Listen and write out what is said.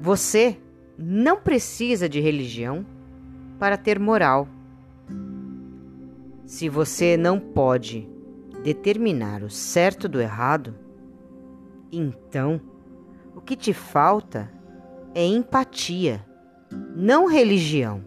Você não precisa de religião para ter moral. Se você não pode determinar o certo do errado, então o que te falta é empatia, não religião.